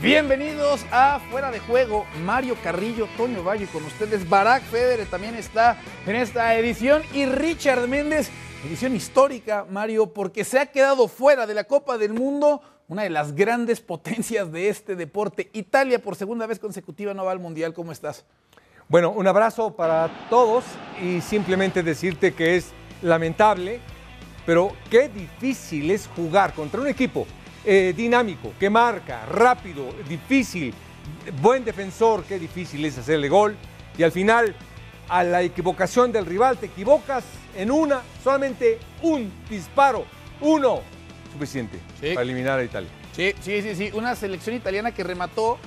Bienvenidos a Fuera de Juego, Mario Carrillo, Toño Valle con ustedes, Barack Federer también está en esta edición y Richard Méndez, edición histórica, Mario, porque se ha quedado fuera de la Copa del Mundo, una de las grandes potencias de este deporte. Italia por segunda vez consecutiva no va al Mundial, ¿cómo estás? Bueno, un abrazo para todos y simplemente decirte que es lamentable, pero qué difícil es jugar contra un equipo eh, dinámico, que marca, rápido, difícil, buen defensor, qué difícil es hacerle gol. Y al final, a la equivocación del rival, te equivocas en una, solamente un disparo, uno, suficiente para eliminar a Italia. Sí, sí, sí, sí, una selección italiana que remató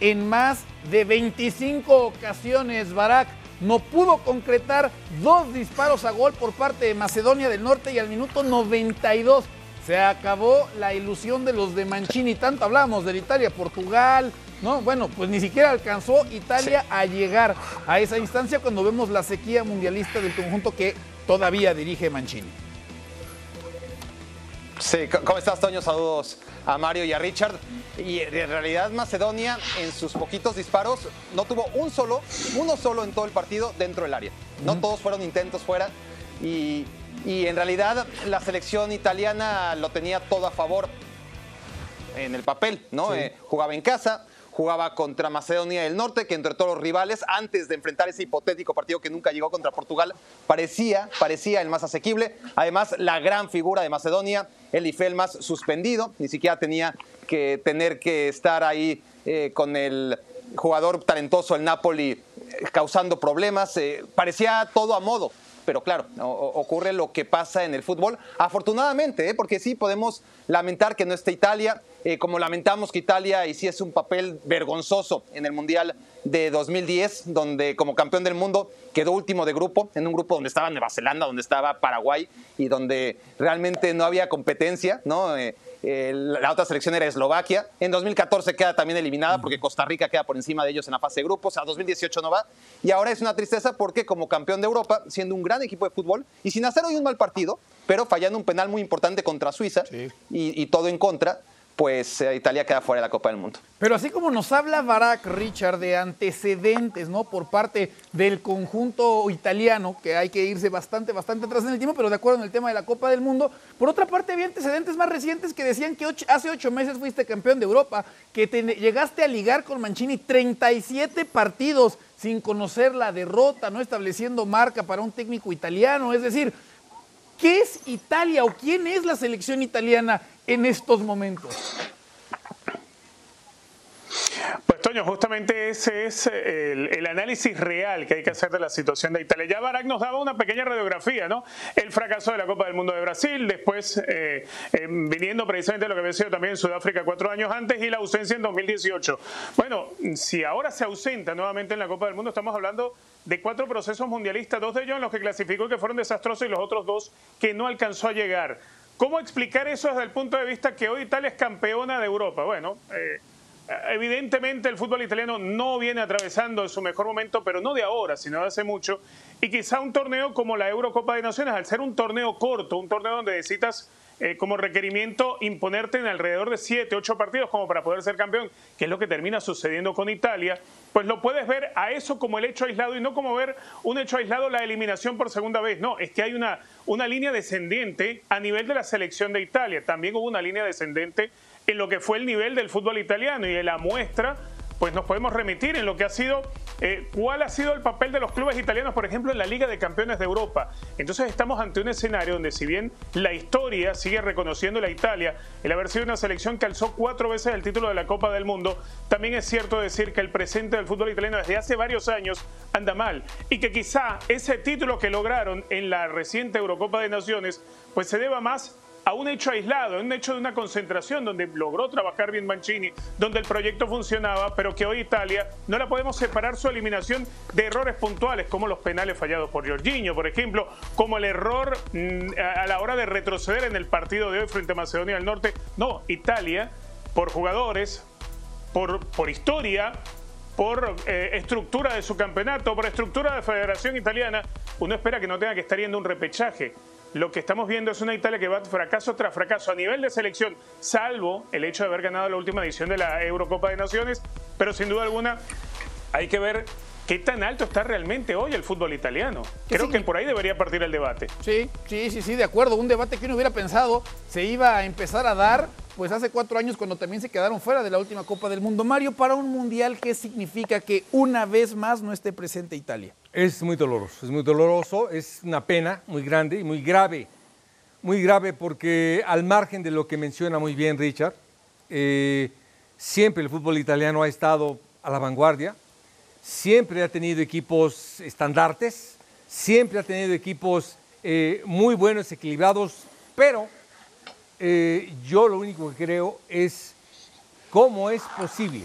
en más de 25 ocasiones, Barak. No pudo concretar dos disparos a gol por parte de Macedonia del Norte y al minuto 92 se acabó la ilusión de los de Mancini. Tanto hablamos de Italia, Portugal, ¿no? Bueno, pues ni siquiera alcanzó Italia a llegar a esa instancia cuando vemos la sequía mundialista del conjunto que todavía dirige Mancini. Sí, ¿cómo estás, Toño? Saludos a Mario y a Richard. Y en realidad Macedonia en sus poquitos disparos no tuvo un solo, uno solo en todo el partido dentro del área. No todos fueron intentos fuera. Y y en realidad la selección italiana lo tenía todo a favor en el papel, ¿no? Eh, jugaba en casa, jugaba contra Macedonia del Norte, que entre todos los rivales, antes de enfrentar ese hipotético partido que nunca llegó contra Portugal, parecía, parecía el más asequible. Además, la gran figura de Macedonia, el más suspendido, ni siquiera tenía que tener que estar ahí eh, con el jugador talentoso, el Napoli, eh, causando problemas. parecía todo a modo pero claro, ocurre lo que pasa en el fútbol. Afortunadamente, ¿eh? porque sí podemos lamentar que no esté Italia, eh, como lamentamos que Italia hiciese un papel vergonzoso en el Mundial de 2010, donde como campeón del mundo quedó último de grupo, en un grupo donde estaba Nueva Zelanda, donde estaba Paraguay y donde realmente no había competencia, ¿no? Eh, la otra selección era Eslovaquia. En 2014 queda también eliminada porque Costa Rica queda por encima de ellos en la fase de grupos. A 2018 no va. Y ahora es una tristeza porque como campeón de Europa, siendo un gran equipo de fútbol y sin hacer hoy un mal partido, pero fallando un penal muy importante contra Suiza y todo en contra, pues eh, Italia queda fuera de la Copa del Mundo. Pero así como nos habla Barack Richard de antecedentes, ¿no? Por parte del conjunto italiano, que hay que irse bastante, bastante atrás en el tiempo, pero de acuerdo en el tema de la Copa del Mundo. Por otra parte, había antecedentes más recientes que decían que hace ocho meses fuiste campeón de Europa, que llegaste a ligar con Mancini 37 partidos sin conocer la derrota, no estableciendo marca para un técnico italiano. Es decir, ¿qué es Italia o quién es la selección italiana en estos momentos? Pues Toño, justamente ese es el, análisis real que hay que hacer de la situación de Italia. Ya Barack nos daba una pequeña radiografía, ¿no? El fracaso de la Copa del Mundo de Brasil, después eh, eh, viniendo precisamente lo que había sido también en Sudáfrica cuatro años antes y la ausencia en 2018. Bueno, si ahora se ausenta nuevamente en la Copa del Mundo, estamos hablando de cuatro procesos mundialistas, dos de ellos en los que clasificó que fueron desastrosos y los otros dos que no alcanzó a llegar. ¿Cómo explicar eso desde el punto de vista que hoy Italia es campeona de Europa? Bueno, eh, evidentemente el fútbol italiano no viene atravesando su mejor momento, pero no de ahora, sino de hace mucho. Y quizá un torneo como la Eurocopa de Naciones, al ser un torneo corto, un torneo donde necesitas eh, como requerimiento imponerte en alrededor de 7, 8 partidos como para poder ser campeón, que es lo que termina sucediendo con Italia, pues lo puedes ver a eso como el hecho aislado y no como ver un hecho aislado la eliminación por segunda vez. No, es que hay una, una línea descendente a nivel de la selección de Italia. También hubo una línea descendente en lo que fue el nivel del fútbol italiano y de la muestra pues nos podemos remitir en lo que ha sido, eh, cuál ha sido el papel de los clubes italianos, por ejemplo, en la Liga de Campeones de Europa. Entonces estamos ante un escenario donde si bien la historia sigue reconociendo la Italia, el haber sido una selección que alzó cuatro veces el título de la Copa del Mundo, también es cierto decir que el presente del fútbol italiano desde hace varios años anda mal y que quizá ese título que lograron en la reciente Eurocopa de Naciones, pues se deba más a un hecho aislado, un hecho de una concentración donde logró trabajar bien Mancini, donde el proyecto funcionaba, pero que hoy Italia no la podemos separar su eliminación de errores puntuales, como los penales fallados por Jorginho, por ejemplo, como el error mm, a la hora de retroceder en el partido de hoy frente a Macedonia del Norte. No, Italia, por jugadores, por, por historia, por eh, estructura de su campeonato, por estructura de Federación Italiana, uno espera que no tenga que estar yendo un repechaje lo que estamos viendo es una Italia que va fracaso tras fracaso a nivel de selección, salvo el hecho de haber ganado la última edición de la Eurocopa de Naciones, pero sin duda alguna hay que ver qué tan alto está realmente hoy el fútbol italiano. Creo que por ahí debería partir el debate. Sí, sí, sí, sí, de acuerdo. Un debate que uno hubiera pensado se iba a empezar a dar pues hace cuatro años cuando también se quedaron fuera de la última Copa del Mundo. Mario, para un mundial, ¿qué significa que una vez más no esté presente Italia? Es muy doloroso, es muy doloroso, es una pena muy grande y muy grave. Muy grave porque al margen de lo que menciona muy bien Richard, eh, siempre el fútbol italiano ha estado a la vanguardia, siempre ha tenido equipos estandartes, siempre ha tenido equipos eh, muy buenos, equilibrados, pero eh, yo lo único que creo es cómo es posible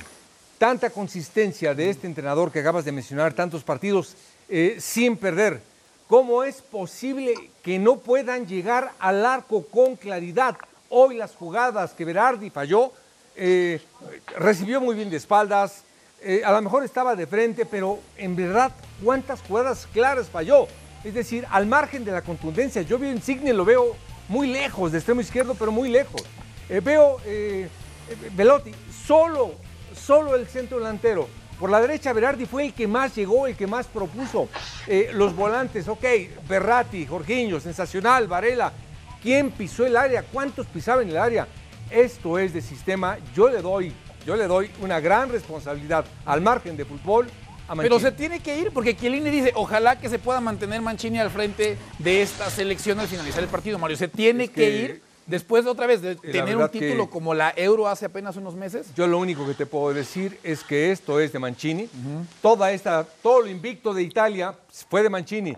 tanta consistencia de este entrenador que acabas de mencionar, tantos partidos eh, sin perder. ¿Cómo es posible que no puedan llegar al arco con claridad? Hoy las jugadas que Berardi falló, recibió muy bien de espaldas, a lo mejor estaba de frente, pero en verdad, ¿cuántas jugadas claras falló? Es decir, al margen de la contundencia, yo veo Insigne, lo veo muy lejos, de extremo izquierdo, pero muy lejos. Eh, veo eh, eh, Velotti, solo, solo el centro delantero. Por la derecha, Berardi fue el que más llegó, el que más propuso. los volantes, ok, Berratti, Jorginho, sensacional, Varela. ¿Quién pisó el área? ¿Cuántos pisaban el área? Esto es de sistema. Yo le doy, yo le doy una gran responsabilidad al margen de fútbol pero se tiene que ir porque Chiellini dice, ojalá que se pueda mantener Mancini al frente de esta selección al finalizar el partido, Mario. Se tiene que, ir después de otra vez de tener un título como la Euro hace apenas unos meses. Yo lo único que te puedo decir es que esto es de Mancini. Toda esta, todo lo invicto de Italia fue de Mancini,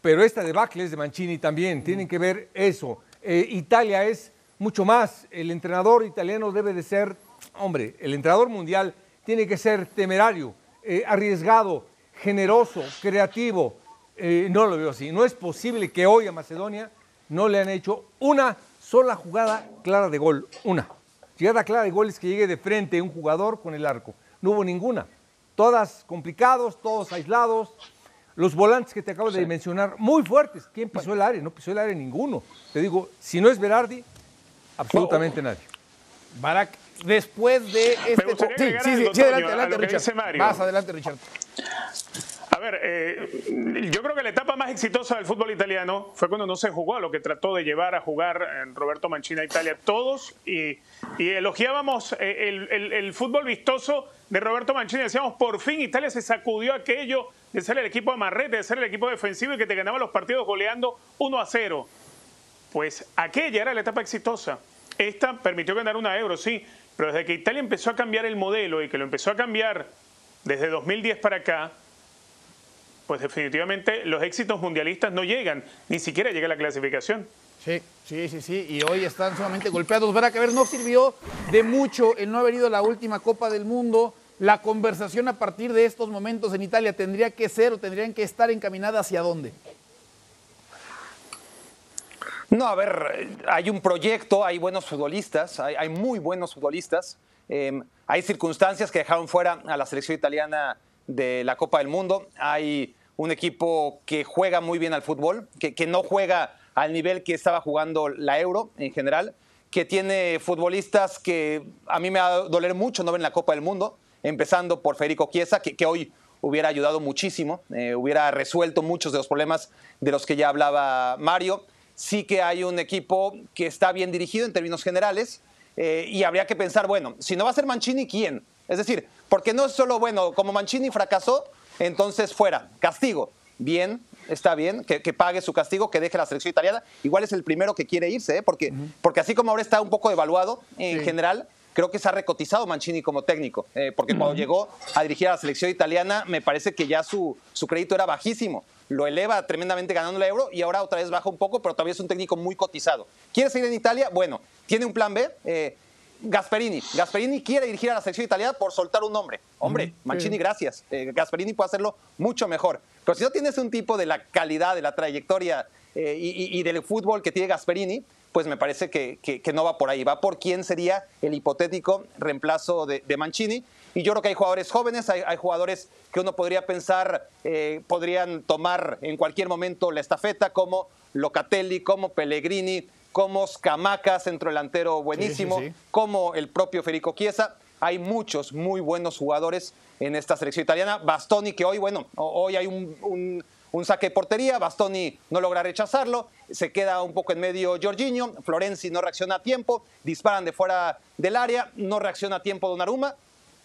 pero esta debacle es de Mancini también. Tienen que ver eso. Eh, Italia es mucho más. El entrenador italiano debe de ser, hombre, el entrenador mundial tiene que ser temerario eh, arriesgado, generoso, creativo. Eh, no lo veo así. No es posible que hoy a Macedonia no le han hecho una sola jugada clara de gol. Una. Llegada clara de gol es que llegue de frente un jugador con el arco. No hubo ninguna. Todas complicados, todos aislados. Los volantes que te acabo de mencionar, muy fuertes. ¿Quién pisó el área? No pisó el área ninguno. Te digo, si no es Berardi, absolutamente nadie. Barak, después de este... Sí, sí, sí, adelante, adelante, Richard. Más adelante, Richard. A ver, eh, yo creo que la etapa más exitosa del fútbol italiano fue cuando no se jugó a lo que trató de llevar a jugar en Roberto Mancini a Italia todos y, elogiábamos eh, el, el, fútbol vistoso de Roberto Mancini. Decíamos, por fin Italia se sacudió aquello de ser el equipo amarrete, de ser el equipo defensivo y que te ganaba los partidos goleando 1 a 0. Pues aquella era la etapa exitosa. Esta permitió ganar una euro, sí, pero desde que Italia empezó a cambiar el modelo y que lo empezó a cambiar desde 2010 para acá, pues definitivamente los éxitos mundialistas no llegan, ni siquiera llega la clasificación. Sí, sí, sí, sí, y hoy están sumamente golpeados. Verá que ver, no sirvió de mucho el no haber ido a la última Copa del Mundo. La conversación a partir de estos momentos en Italia tendría que ser o tendrían que estar encaminada hacia dónde. No, a ver, hay un proyecto, hay buenos futbolistas, hay, muy buenos futbolistas. Em, hay circunstancias que dejaron fuera a la selección italiana de la Copa del Mundo. Hay un equipo que juega muy bien al fútbol, que, no juega al nivel que estaba jugando la Euro en general, que tiene futbolistas que a mí me va doler mucho no ver en la Copa del Mundo, empezando por Federico Chiesa, que, que hoy hubiera ayudado muchísimo, eh, hubiera resuelto muchos de los problemas de los que ya hablaba Mario sí que hay un equipo que está bien dirigido en términos generales eh, y habría que pensar, bueno, si no va a ser Mancini, ¿quién? Es decir, porque no es solo, bueno, como Mancini fracasó, entonces fuera, castigo. Bien, está bien, que, pague su castigo, que deje la selección italiana. Igual es el primero que quiere irse, ¿eh? porque, porque así como ahora está un poco devaluado en general, creo que se ha recotizado Mancini como técnico, eh, porque cuando llegó a dirigir a la selección italiana, me parece que ya su, su crédito era bajísimo lo eleva tremendamente ganando el euro y ahora otra vez baja un poco, pero todavía es un técnico muy cotizado. ¿Quiere seguir en Italia? Bueno, tiene un plan B. Eh, Gasperini. Gasperini quiere dirigir a la selección italiana por soltar un nombre. Hombre, Mancini, gracias. Eh, Gasperini puede hacerlo mucho mejor. Pero si no tienes un tipo de la calidad, de la trayectoria eh, y, del fútbol que tiene Gasperini, pues me parece que, no va por ahí. Va por quién sería el hipotético reemplazo de Mancini. Y yo creo que hay jugadores jóvenes, hay, jugadores que uno podría pensar eh, podrían tomar en cualquier momento la estafeta, como Locatelli, como Pellegrini, como Scamaca, centro delantero buenísimo, Sí, sí, sí. como el propio Federico Chiesa. Hay muchos muy buenos jugadores en esta selección italiana. Bastoni, que hoy, bueno, ho- hoy hay un, un- un saque de portería, Bastoni no logra rechazarlo, se queda un poco en medio Jorginho, Florenzi no reacciona a tiempo, disparan de fuera del área, no reacciona a tiempo Donnarumma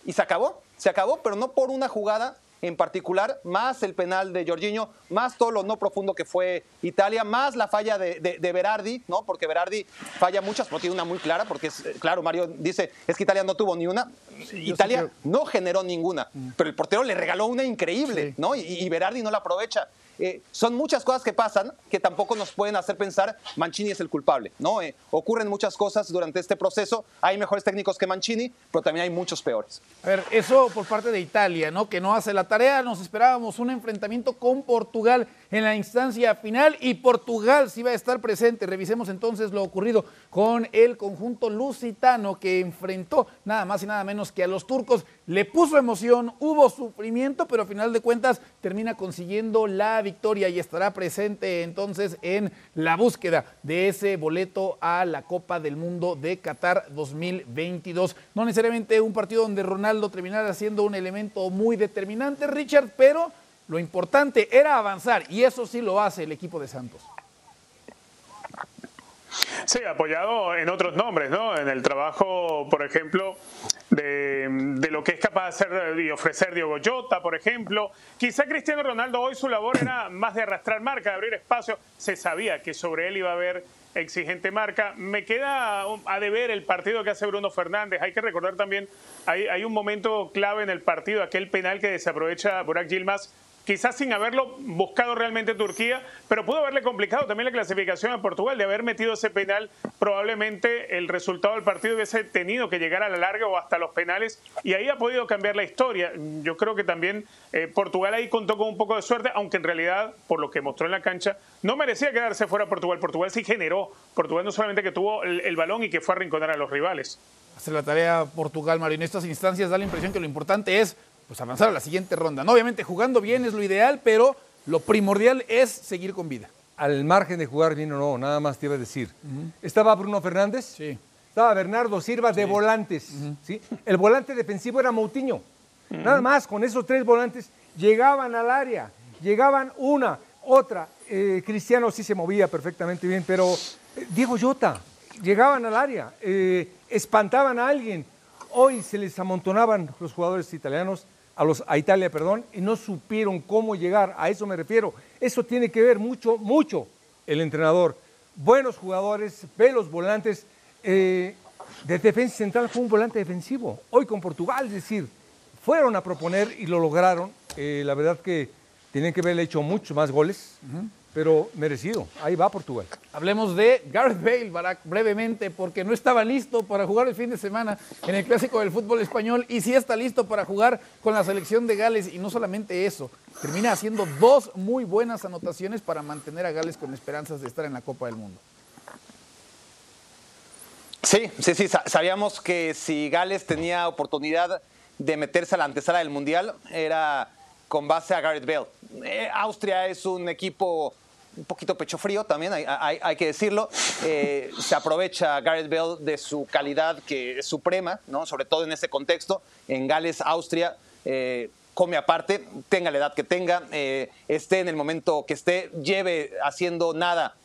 y se acabó, se acabó, pero no por una jugada en particular, más el penal de Jorginho, más todo lo no profundo que fue Italia, más la falla de, de- de Berardi, ¿no? Porque Berardi falla muchas, pero tiene una muy clara, porque es, eh, claro, Mario dice, es que Italia no tuvo ni una. Italia sí no generó ninguna, pero el portero le regaló una increíble, Sí. ¿no? Y, y Berardi no la aprovecha. Eh, son muchas cosas que pasan que tampoco nos pueden hacer pensar Mancini es el culpable, ¿no? Eh, ocurren muchas cosas durante este proceso. Hay mejores técnicos que Mancini, pero también hay muchos peores. A ver, eso por parte de Italia, ¿no? Que no hace la tarea. Nos esperábamos un enfrentamiento con Portugal en la instancia final y Portugal sí va a estar presente. Revisemos entonces lo ocurrido con el conjunto lusitano que enfrentó nada más y nada menos que a los turcos. Le puso emoción, hubo sufrimiento, pero a final de cuentas termina consiguiendo la victoria y estará presente entonces en la búsqueda de ese boleto a la Copa del Mundo de Qatar 2022. No necesariamente un partido donde Ronaldo terminara siendo un elemento muy determinante, Richard, pero lo importante era avanzar y eso sí lo hace el equipo de Santos. Sí, apoyado en otros nombres, ¿no? En el trabajo, por ejemplo, de, de lo que es capaz de hacer y ofrecer Diogo Jota, por ejemplo. Quizá Cristiano Ronaldo hoy su labor era más de arrastrar marca, de abrir espacio. Se sabía que sobre él iba a haber exigente marca. Me queda a deber el partido que hace Bruno Fernández. Hay que recordar también, hay, hay un momento clave en el partido, aquel penal que desaprovecha Burak Yilmaz quizás sin haberlo buscado realmente Turquía, pero pudo haberle complicado también la clasificación a Portugal, de haber metido ese penal, probablemente el resultado del partido hubiese tenido que llegar a la larga o hasta los penales, y ahí ha podido cambiar la historia. Yo creo que también eh, Portugal ahí contó con un poco de suerte, aunque en realidad, por lo que mostró en la cancha, no merecía quedarse fuera Portugal. Portugal sí generó, Portugal no solamente que tuvo el, balón y que fue a arrinconar a los rivales. Hacer la tarea Portugal, Mario. En estas instancias da la impresión que lo importante es pues, avanzar a la siguiente ronda. ¿no? Obviamente jugando bien es lo ideal, pero lo primordial es seguir con vida. Al margen de jugar bien o no, nada más te iba a decir. Estaba Bruno Fernández, Sí. estaba Bernardo Silva de volantes. ¿sí? El volante defensivo era Moutinho. Nada más, con esos tres volantes llegaban al área, llegaban una, otra. Eh, Cristiano sí se movía perfectamente bien, pero eh, Diego Jota, llegaban al área, eh, espantaban a alguien. Hoy se les amontonaban los jugadores italianos a, los, a Italia, perdón, y no supieron cómo llegar. A eso me refiero. Eso tiene que ver mucho, mucho el entrenador. Buenos jugadores, ve los volantes. eh, de defensa central fue un volante defensivo. Hoy con Portugal, es decir, fueron a proponer y lo lograron. Eh, la verdad que tienen que haberle hecho muchos más goles, pero merecido. Ahí va Portugal. Hablemos de Gareth Bale, Barack, brevemente, porque no estaba listo para jugar el fin de semana en el clásico del fútbol español y sí está listo para jugar con la selección de Gales. Y no solamente eso, termina haciendo dos muy buenas anotaciones para mantener a Gales con esperanzas de estar en la Copa del Mundo. Sí, sí, sí. sa- Sabíamos que si Gales tenía oportunidad de meterse a la antesala del Mundial, era con base a Gareth Bale. Eh, Austria es un equipo un poquito pecho frío también, hay, hay- hay que decirlo. Eh, se aprovecha Gareth Bale de su calidad que es suprema, ¿no? sobre todo en este contexto. En Gales, Austria, eh, come aparte, tenga la edad que tenga, eh, esté en el momento que esté, lleve haciendo nada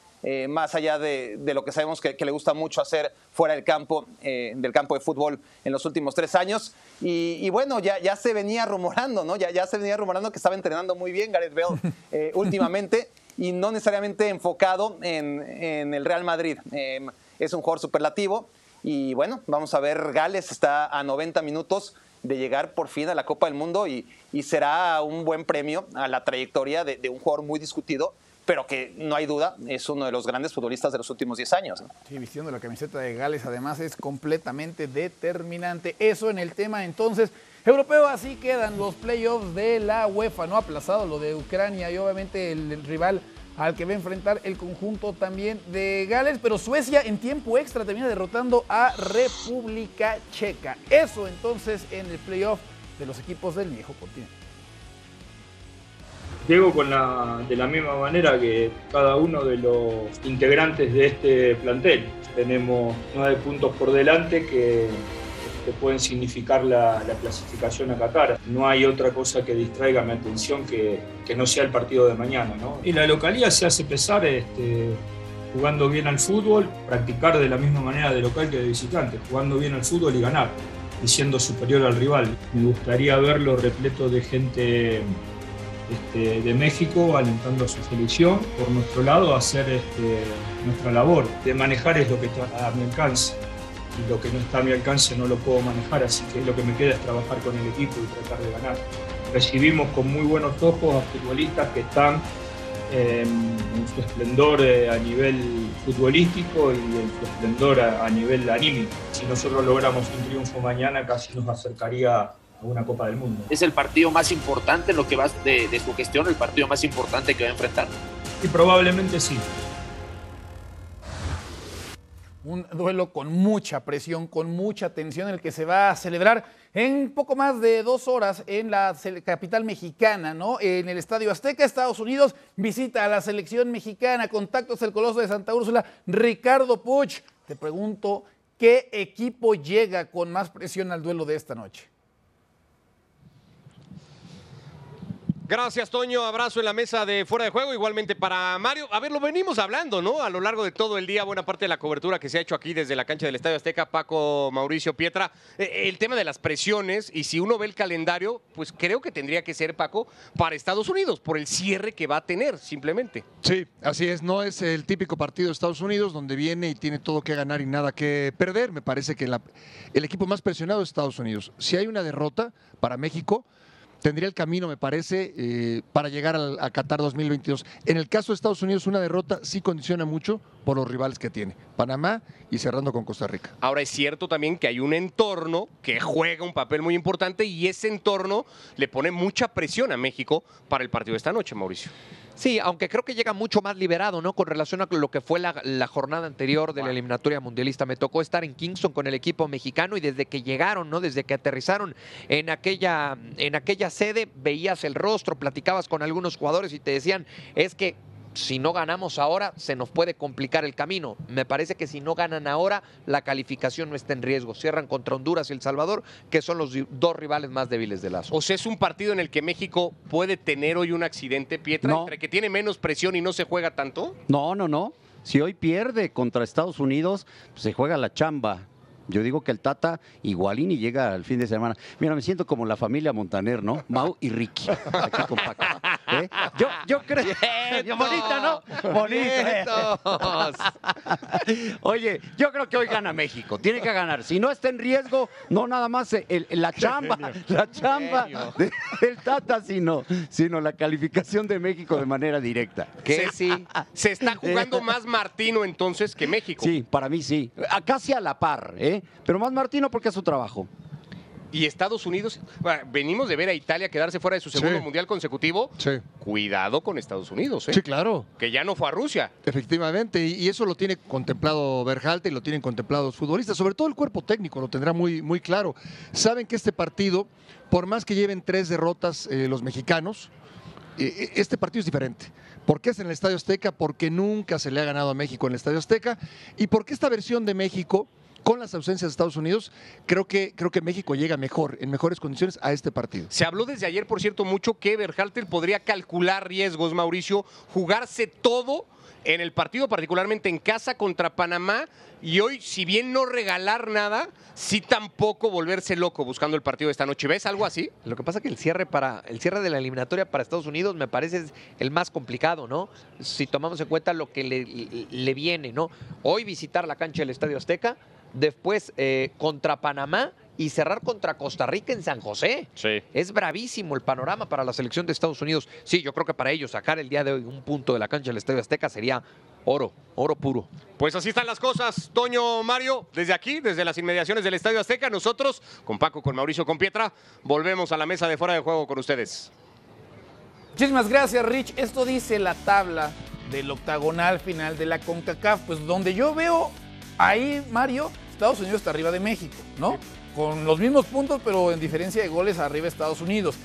más allá de, de lo que sabemos que, le gusta mucho hacer fuera del campo, del campo de fútbol en los últimos tres años. Y, bueno, ya, ya se venía rumorando, ¿no? Ya, ya se venía rumorando que estaba entrenando muy bien Gareth Bale eh, últimamente y no necesariamente enfocado en, en el Real Madrid. Eh, es un jugador superlativo y bueno, vamos a ver, Gales está a 90 minutos de llegar por fin a la Copa del Mundo y, y será un buen premio a la trayectoria de un jugador muy discutido pero que no hay duda es uno de los grandes futbolistas de los últimos 10 años. ¿no? Sí, vistiendo la camiseta de Gales además es completamente determinante. Eso en el tema entonces europeo, así quedan los playoffs de la UEFA, no aplazado lo de Ucrania y obviamente el, rival al que va a enfrentar el conjunto también de Gales, pero Suecia en tiempo extra termina derrotando a República Checa. Eso entonces en el playoff de los equipos del viejo continente. Diego con la, de la misma manera que cada uno de los integrantes de este plantel. Tenemos nueve puntos por delante que, pueden significar la, la, clasificación a Qatar. No hay otra cosa que distraiga mi atención que, que no sea el partido de mañana. ¿no? Y la localidad se hace pesar este, jugando bien al fútbol, practicar de la misma manera de local que de visitante, jugando bien al fútbol y ganar, y siendo superior al rival. Me gustaría verlo repleto de gente este, de México alentando a su selección, por nuestro lado hacer este, nuestra labor, de manejar es lo que está a mi alcance y lo que no está a mi alcance no lo puedo manejar, así que lo que me queda es trabajar con el equipo y tratar de ganar. Recibimos con muy buenos ojos a futbolistas que están eh, en su esplendor eh, a nivel futbolístico y en su esplendor a, a nivel anímico. Si nosotros logramos un triunfo mañana casi nos acercaría a una Copa del Mundo. Es el partido más importante en lo que va de, de su gestión, el partido más importante que va a enfrentar. Y probablemente sí. Un duelo con mucha presión, con mucha tensión, el que se va a celebrar en poco más de dos horas en la capital mexicana, ¿no? En el Estadio Azteca, Estados Unidos, visita a la selección mexicana, contactos del Coloso de Santa Úrsula, Ricardo Puch. Te pregunto, ¿qué equipo llega con más presión al duelo de esta noche? Gracias, Toño. Abrazo en la mesa de fuera de juego. Igualmente para Mario. A ver, lo venimos hablando, ¿no? A lo largo de todo el día, buena parte de la cobertura que se ha hecho aquí desde la cancha del Estadio Azteca, Paco, Mauricio, Pietra. Eh, el tema de las presiones, y si uno ve el calendario, pues creo que tendría que ser, Paco, para Estados Unidos, por el cierre que va a tener, simplemente. Sí, así es. No es el típico partido de Estados Unidos donde viene y tiene todo que ganar y nada que perder. Me parece que la, el equipo más presionado es Estados Unidos. Si hay una derrota para México, tendría el camino, me parece, eh, para llegar al, a Qatar 2022. En el caso de Estados Unidos, una derrota sí condiciona mucho por los rivales que tiene, Panamá y cerrando con Costa Rica. Ahora es cierto también que hay un entorno que juega un papel muy importante y ese entorno le pone mucha presión a México para el partido de esta noche, Mauricio. Sí, aunque creo que llega mucho más liberado, ¿no? Con relación a lo que fue la, la jornada anterior de la eliminatoria mundialista. Me tocó estar en Kingston con el equipo mexicano y desde que llegaron, ¿no? Desde que aterrizaron en aquella, en aquella sede, veías el rostro, platicabas con algunos jugadores y te decían, es que si no ganamos ahora, se nos puede complicar el camino. Me parece que si no ganan ahora, la calificación no está en riesgo. Cierran contra Honduras y El Salvador, que son los dos rivales más débiles de lazo. O sea, es un partido en el que México puede tener hoy un accidente, Pietra, No. entre que tiene menos presión y no se juega tanto. No, no, no. Si hoy pierde contra Estados Unidos, pues se juega la chamba. Yo digo que el Tata igualín y llega al fin de semana. Mira, me siento como la familia Montaner, ¿no? Mau y Ricky. Aquí con Paco. ¿Eh? Yo, yo creo. Bonita, ¿no? Bonita. Oye, yo creo que hoy gana México. Tiene que ganar. Si no está en riesgo, no nada más el- la chamba, la chamba de- del Tata, sino, sino la calificación de México de manera directa. Se, sí. se está jugando más Martino entonces que México. Sí, para mí sí. A- Casi a la par, ¿eh? Pero más Martino porque es su trabajo. Y Estados Unidos, venimos de ver a Italia quedarse fuera de su segundo Sí. mundial consecutivo. Sí. Cuidado con Estados Unidos, ¿eh? Sí, claro. que ya no fue a Rusia. Efectivamente, y eso lo tiene contemplado Berjalte y lo tienen contemplado los futbolistas, sobre todo el cuerpo técnico lo tendrá muy, muy claro. Saben que este partido, por más que lleven tres derrotas eh, los mexicanos, eh, este partido es diferente. ¿Por qué es en el Estadio Azteca? Porque nunca se le ha ganado a México en el Estadio Azteca y porque esta versión de México con las ausencias de Estados Unidos, creo que, creo que México llega mejor, en mejores condiciones a este partido. Se habló desde ayer, por cierto, mucho que Berhalter podría calcular riesgos, Mauricio, jugarse todo en el partido, particularmente en casa contra Panamá, y hoy, si bien no regalar nada, sí tampoco volverse loco buscando el partido de esta noche. ¿Ves algo así? Lo que pasa es que el cierre para el cierre de la eliminatoria para Estados Unidos me parece es el más complicado, ¿no? Si tomamos en cuenta lo que le, le viene, ¿no? Hoy visitar la cancha del Estadio Azteca, después eh, contra Panamá y cerrar contra Costa Rica en San José. Sí. Es bravísimo el panorama para la selección de Estados Unidos. Sí, yo creo que para ellos sacar el día de hoy un punto de la cancha del Estadio Azteca sería oro, oro puro. Pues así están las cosas, Toño Mario, desde aquí, desde las inmediaciones del Estadio Azteca, nosotros, con Paco, con Mauricio, con Pietra, volvemos a la mesa de fuera de juego con ustedes. Muchísimas gracias, Rich. Esto dice la tabla del octagonal final de la CONCACAF, pues donde yo veo ahí, Mario, Estados Unidos está arriba de México, ¿no? Con los mismos puntos, pero en diferencia de goles arriba Estados Unidos.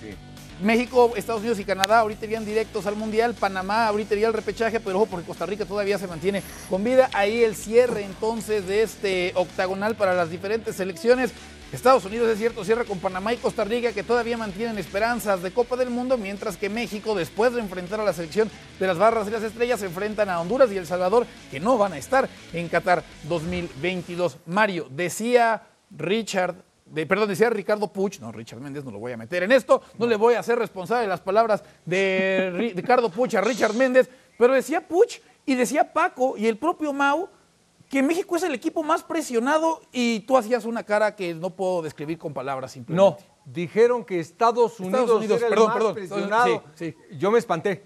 México, Estados Unidos y Canadá ahorita irían directos al Mundial, Panamá ahorita iría al repechaje, pero ojo porque Costa Rica todavía se mantiene con vida. Ahí el cierre entonces de este octagonal para las diferentes selecciones. Estados Unidos, es cierto, cierra con Panamá y Costa Rica que todavía mantienen esperanzas de Copa del Mundo, mientras que México, después de enfrentar a la selección de las Barras y las Estrellas, se enfrentan a Honduras y El Salvador, que no van a estar en Qatar 2022. Mario, decía Richard perdón, decía Ricardo Puch, no, Richard Méndez, no lo voy a meter en esto, no le voy a hacer responsable de las palabras de Ricardo Puch a Richard Méndez, pero decía Puch y decía Paco y el propio Mau que México es el equipo más presionado y tú hacías una cara que no puedo describir con palabras simplemente. No, dijeron que Estados Unidos, Unidos, era perdón, el más perdón, presionado. sí, Yo me espanté.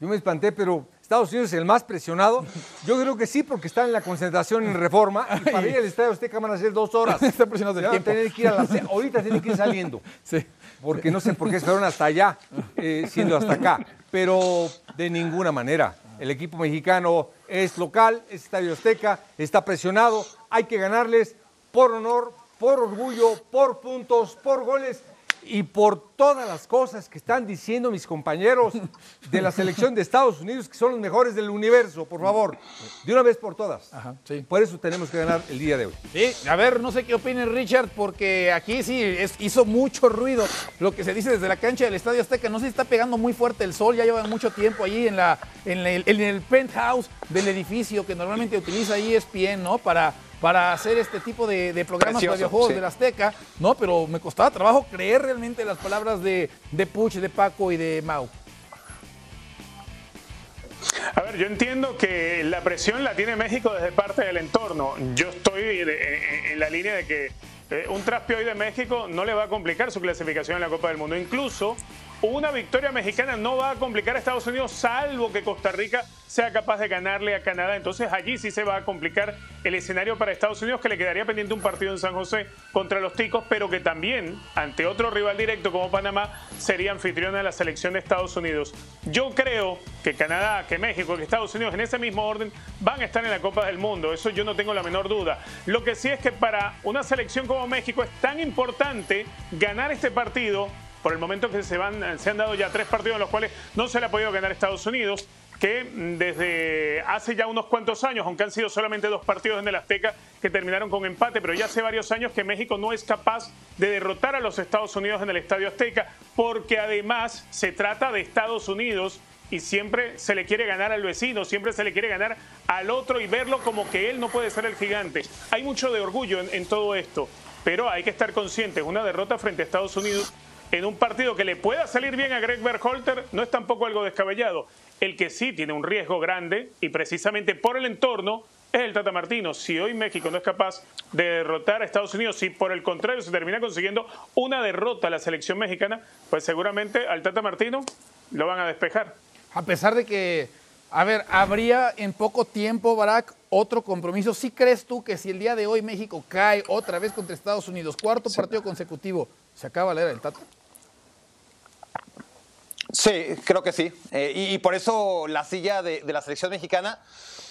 Yo me espanté, pero Estados Unidos es el más presionado. Yo creo que sí, porque está en la concentración en reforma. Y para ir al Estadio Azteca van a ser dos horas. Está presionado Se el tiempo. tener que ir a la- ahorita tienen que ir saliendo. Sí. Porque no sé por qué fueron hasta allá, eh, siendo hasta acá. Pero de ninguna manera. El equipo mexicano es local, es Estadio Azteca, está presionado. Hay que ganarles por honor, por orgullo, por puntos, por goles y por todas las cosas que están diciendo mis compañeros de la selección de Estados Unidos, que son los mejores del universo, por favor, de una vez por todas. Ajá, sí. Por eso tenemos que ganar el día de hoy. Sí, a ver, no sé qué opine Richard, porque aquí sí es- hizo mucho ruido lo que se dice desde la cancha del Estadio Azteca. No sé si está pegando muy fuerte el sol, ya llevan mucho tiempo allí en, la, en, el, en el penthouse del edificio que normalmente utiliza ESPN, ¿no? Para, para hacer este tipo de, de programas Precioso, para videojuegos sí. del Azteca, ¿no? Pero me costaba trabajo creer realmente las palabras de, de Puch, de Paco y de Mau. A ver, yo entiendo que la presión la tiene México desde parte del entorno. Yo estoy de- en, la línea de que eh, un traspié hoy de México no le va a complicar su clasificación en la Copa del Mundo. Incluso una victoria mexicana no va a complicar a Estados Unidos, salvo que Costa Rica sea capaz de ganarle a Canadá. Entonces allí sí se va a complicar el escenario para Estados Unidos, que le quedaría pendiente un partido en San José contra los Ticos, pero que también, ante otro rival directo como Panamá, sería anfitriona de la selección de Estados Unidos. Yo creo que Canadá, que México, que Estados Unidos, en ese mismo orden, van a estar en la Copa del Mundo. Eso yo no tengo la menor duda. Lo que sí es que para una selección como México es tan importante ganar este partido por el momento que se, van, se han dado ya tres partidos en los cuales no se le ha podido ganar Estados Unidos, que mm, desde hace ya unos cuantos años, aunque han sido solamente dos partidos en el Azteca que terminaron con empate, pero ya hace varios años que México no es capaz de derrotar a los Estados Unidos en el Estadio Azteca, porque además se trata de Estados Unidos y siempre se le quiere ganar al vecino, siempre se le quiere ganar al otro y verlo como que él no puede ser el gigante. Hay mucho de orgullo en, en todo esto, pero hay que estar conscientes, una derrota frente a Estados Unidos en un partido que le pueda salir bien a Greg Berhalter no es tampoco algo descabellado. El que sí tiene un riesgo grande y precisamente por el entorno es el Tata Martino. Si hoy México no es capaz de derrotar a Estados Unidos, si por el contrario se termina consiguiendo una derrota a la selección mexicana, pues seguramente al Tata Martino lo van a despejar. A pesar de que, a ver, habría en poco tiempo, Barack, otro compromiso. ¿Sí crees tú que si el día de hoy México cae otra vez contra Estados Unidos, cuarto partido consecutivo, se acaba la era del Tata? Sí, creo que sí. Eh, y, y por eso la silla de, de la selección mexicana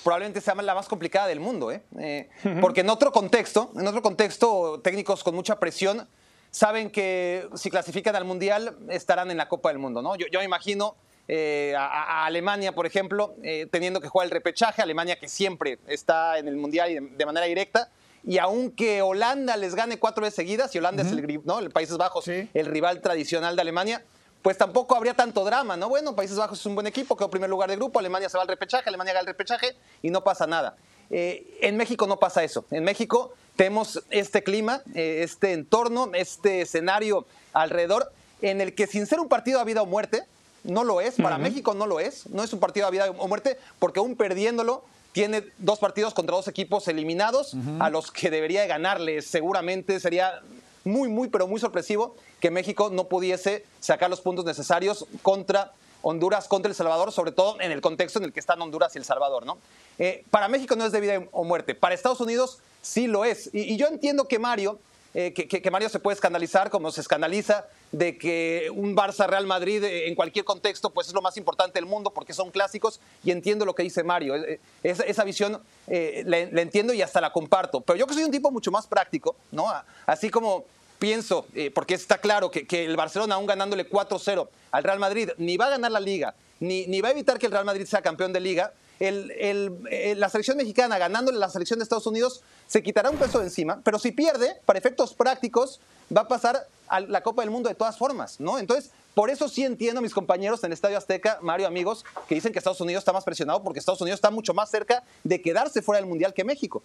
probablemente sea la más complicada del mundo. ¿eh? Eh, Porque en otro contexto, en otro contexto, técnicos con mucha presión saben que si clasifican al Mundial estarán en la Copa del Mundo. ¿no? Yo, yo me imagino eh, a, a Alemania, por ejemplo, teniendo que jugar el repechaje, Alemania que siempre está en el Mundial y de, de manera directa. Y aunque Holanda les gane cuatro veces seguidas, y Holanda es el, ¿no? el Países Bajos, el rival tradicional de Alemania, pues tampoco habría tanto drama, ¿no? Bueno, Países Bajos es un buen equipo, quedó primer lugar de grupo, Alemania se va al repechaje, Alemania gana el repechaje y no pasa nada. Eh, en México no pasa eso. En México tenemos este clima, eh, este entorno, este escenario alrededor, en el que sin ser un partido a vida o muerte, no lo es, para México no lo es, no es un partido a vida o muerte, porque aún perdiéndolo, tiene dos partidos contra dos equipos eliminados, a los que debería de ganarle. Seguramente sería muy, muy, pero muy sorpresivo que México no pudiese sacar los puntos necesarios contra Honduras, contra El Salvador, sobre todo en el contexto en el que están Honduras y El Salvador, ¿no? Eh, para México no es de vida o muerte, para Estados Unidos sí lo es. Y, y yo entiendo que Mario, eh, que, Mario se puede escandalizar como se escandaliza de que un Barça Real Madrid eh, en cualquier contexto pues es lo más importante del mundo porque son clásicos y entiendo lo que dice Mario. Eh, Esa, visión eh, la, entiendo y hasta la comparto. Pero yo que soy un tipo mucho más práctico, ¿no? Así como pienso, porque está claro que, que el Barcelona, aún ganándole 4-0 al Real Madrid, ni va a ganar la liga, ni, ni va a evitar que el Real Madrid sea campeón de liga. Eh, la selección mexicana ganándole a la selección de Estados Unidos se quitará un peso de encima, pero si pierde, para efectos prácticos, va a pasar a la Copa del Mundo de todas formas, ¿no? Entonces, por eso sí entiendo mis compañeros en el Estadio Azteca, Mario, amigos, que dicen que Estados Unidos está más presionado porque Estados Unidos está mucho más cerca de quedarse fuera del Mundial que México.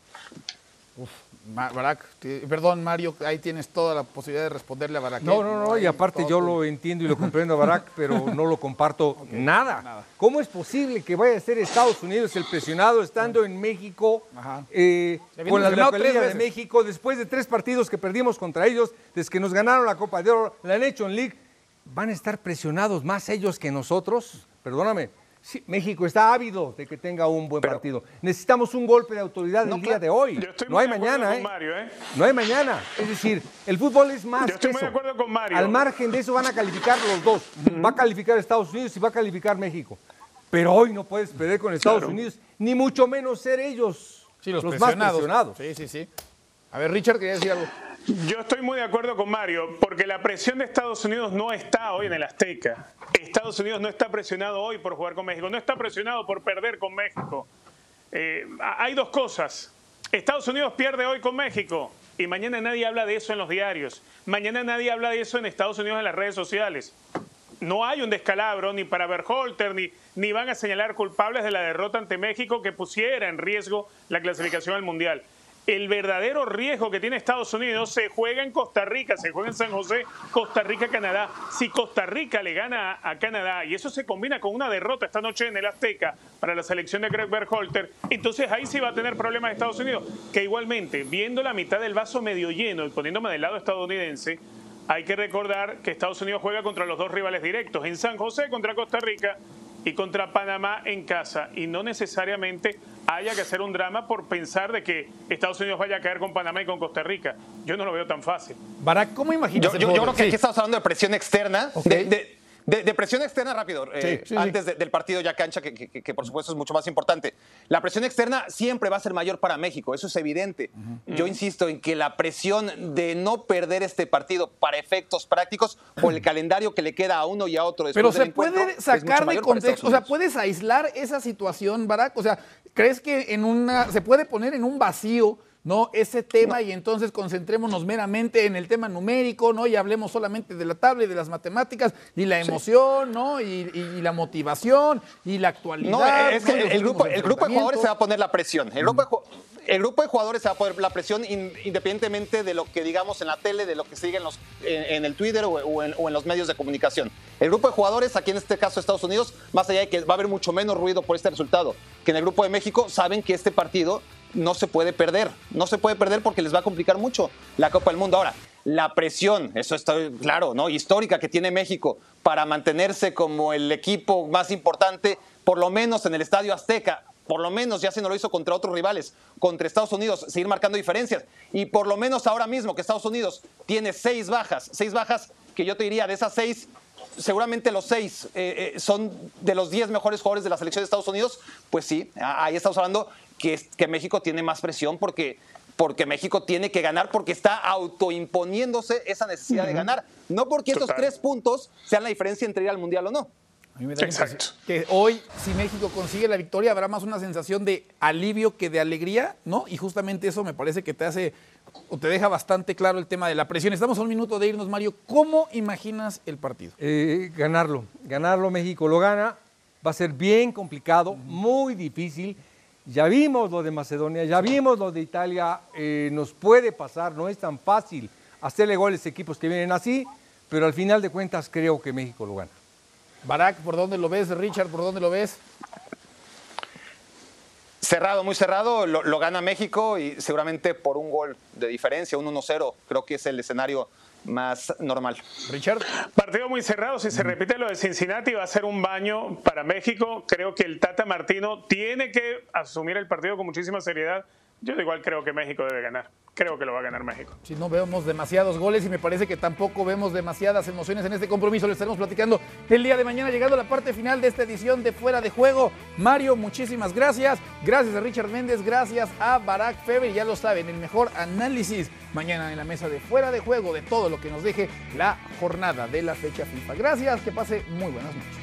Ma- Barak, perdón, Mario, ahí tienes toda la posibilidad de responderle a Barak. No, ¿eh? no, no, y hay aparte yo lo entiendo y lo comprendo a Barack, pero no lo comparto nada. nada. ¿Cómo es posible que vaya a ser Estados Unidos el presionado estando en México eh, con la tres de. México después de tres partidos que perdimos contra ellos, desde que nos ganaron la Copa de Oro, la Nation League? ¿Van a estar presionados más ellos que nosotros? Perdóname. Sí, México está ávido de que tenga un buen partido. Necesitamos un golpe de autoridad el No, día claro. de hoy. Yo estoy No muy hay de mañana, con ¿eh? Mario, ¿eh? No hay mañana. Es decir, el fútbol es más Yo estoy que muy de eso. acuerdo con Mario. Al margen de eso van a calificar los dos. Va a calificar Estados Unidos y va a calificar México. Pero hoy no puedes perder con Estados Claro. Unidos, ni mucho menos ser ellos Sí, los, más presionados. presionados. Sí, sí, sí. A ver, Richard, quería decir algo. Yo estoy muy de acuerdo con Mario, porque la presión de Estados Unidos no está hoy en el Azteca. Estados Unidos no está presionado hoy por jugar con México, no está presionado por perder con México. Eh, hay dos cosas. Estados Unidos pierde hoy con México y mañana nadie habla de eso en los diarios. Mañana nadie habla de eso en Estados Unidos en las redes sociales. No hay un descalabro ni para Berholter, ni, ni van a señalar culpables de la derrota ante México que pusiera en riesgo la clasificación al Mundial. El verdadero riesgo que tiene Estados Unidos se juega en Costa Rica, se juega en San José, Costa Rica, Canadá. Si Costa Rica le gana a Canadá y eso se combina con una derrota esta noche en el Azteca para la selección de Greg Berhalter, entonces ahí sí va a tener problemas Estados Unidos. Que igualmente, viendo la mitad del vaso medio lleno y poniéndome del lado estadounidense, hay que recordar que Estados Unidos juega contra los dos rivales directos, en San José contra Costa Rica y contra Panamá en casa. Y no necesariamente haya que hacer un drama por pensar de que Estados Unidos vaya a caer con Panamá y con Costa Rica. Yo no lo veo tan fácil. Barak, ¿cómo imaginas Yo, yo- yo creo que Sí. aquí estamos hablando de presión externa, Ok. de, de- de- de presión externa rápido, eh, Sí, sí, sí. antes de- del partido ya cancha, que, que- que por supuesto es mucho más importante. La presión externa siempre va a ser mayor para México, eso es evidente. Yo insisto en que la presión de no perder este partido para efectos prácticos por el calendario que le queda a uno y a otro después Pero del se puede sacar de contexto, o sea, puedes aislar esa situación, Barak. O sea, ¿crees que en una se puede poner en un vacío, no, ese tema y entonces concentrémonos meramente en el tema numérico, no, y hablemos solamente de la tabla y de las matemáticas y la emoción, no, y, y- y la motivación y la actualidad. No, es que ¿no? y los el, grupo, últimos el grupo de jugadores se va a poner la presión. El grupo de, ju- el grupo de jugadores se va a poner la presión in- independientemente de lo que digamos en la tele, de lo que sigue en, el Twitter o en, o en los medios de comunicación. El grupo de jugadores, aquí en este caso Estados Unidos, más allá de que va a haber mucho menos ruido por este resultado, que en el grupo de México saben que este partido no se puede perder. No se puede perder porque les va a complicar mucho la Copa del Mundo. Ahora, la presión, eso está claro, ¿no? Histórica que tiene México para mantenerse como el equipo más importante, por lo menos en el Estadio Azteca. Por lo menos ya se no lo hizo contra otros rivales, contra Estados Unidos, seguir marcando diferencias. Y por lo menos ahora mismo que Estados Unidos tiene seis bajas, seis bajas que yo te diría de esas seis, seguramente los seis eh, eh, son de los diez mejores jugadores de la selección de Estados Unidos, pues sí, ahí estamos hablando que, que México tiene más presión porque, porque México tiene que ganar, porque está autoimponiéndose esa necesidad de ganar. No porque estos Total. tres puntos sean la diferencia entre ir al Mundial o no. A mí me da la Exacto. que hoy, si México consigue la victoria, habrá más una sensación de alivio que de alegría, ¿no? Y justamente eso me parece que te hace o te deja bastante claro el tema de la presión. Estamos a un minuto de irnos, Mario. ¿Cómo imaginas el partido? Eh, ganarlo, ganarlo México lo gana, va a ser bien complicado, muy difícil. Ya vimos lo de Macedonia, ya vimos lo de Italia, eh, nos puede pasar, no es tan fácil hacerle goles a equipos que vienen así, pero al final de cuentas creo que México lo gana. Barak, ¿por dónde lo ves? Richard, ¿por dónde lo ves? Cerrado, muy cerrado, lo, lo gana México y seguramente por un gol de diferencia, un 1-0, creo que es el escenario más normal. Richard. Partido muy cerrado. Si se repite lo de Cincinnati, va a ser un baño para México. Creo que el Tata Martino tiene que asumir el partido con muchísima seriedad. Yo igual creo que México debe ganar. Creo que lo va a ganar México. Si no vemos demasiados goles y me parece que tampoco vemos demasiadas emociones en este compromiso, lo estaremos platicando el día de mañana, llegando a la parte final de esta edición de Fuera de Juego. Mario, muchísimas gracias. Gracias a Richard Méndez, gracias a Barack Feber. Ya lo saben, el mejor análisis mañana en la mesa de Fuera de Juego de todo lo que nos deje la jornada de la fecha FIFA. Gracias, que pase muy buenas noches.